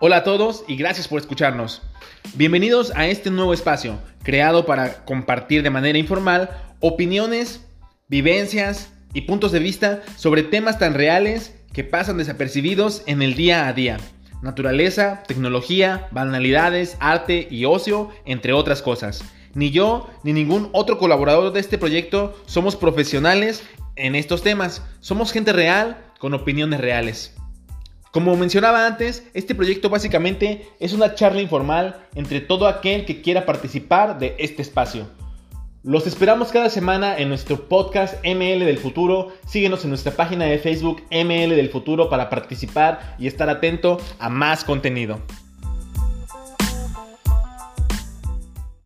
Hola a todos y gracias por escucharnos. Bienvenidos a este nuevo espacio, creado para compartir de manera informal opiniones, vivencias y puntos de vista sobre temas tan reales que pasan desapercibidos en el día a día. Naturaleza, tecnología, banalidades, arte y ocio, entre otras cosas. Ni yo ni ningún otro colaborador de este proyecto somos profesionales en estos temas. Somos gente real con opiniones reales. Como mencionaba antes, este proyecto básicamente es una charla informal entre todo aquel que quiera participar de este espacio. Los esperamos cada semana en nuestro podcast ML del Futuro. Síguenos en nuestra página de Facebook ML del Futuro para participar y estar atento a más contenido.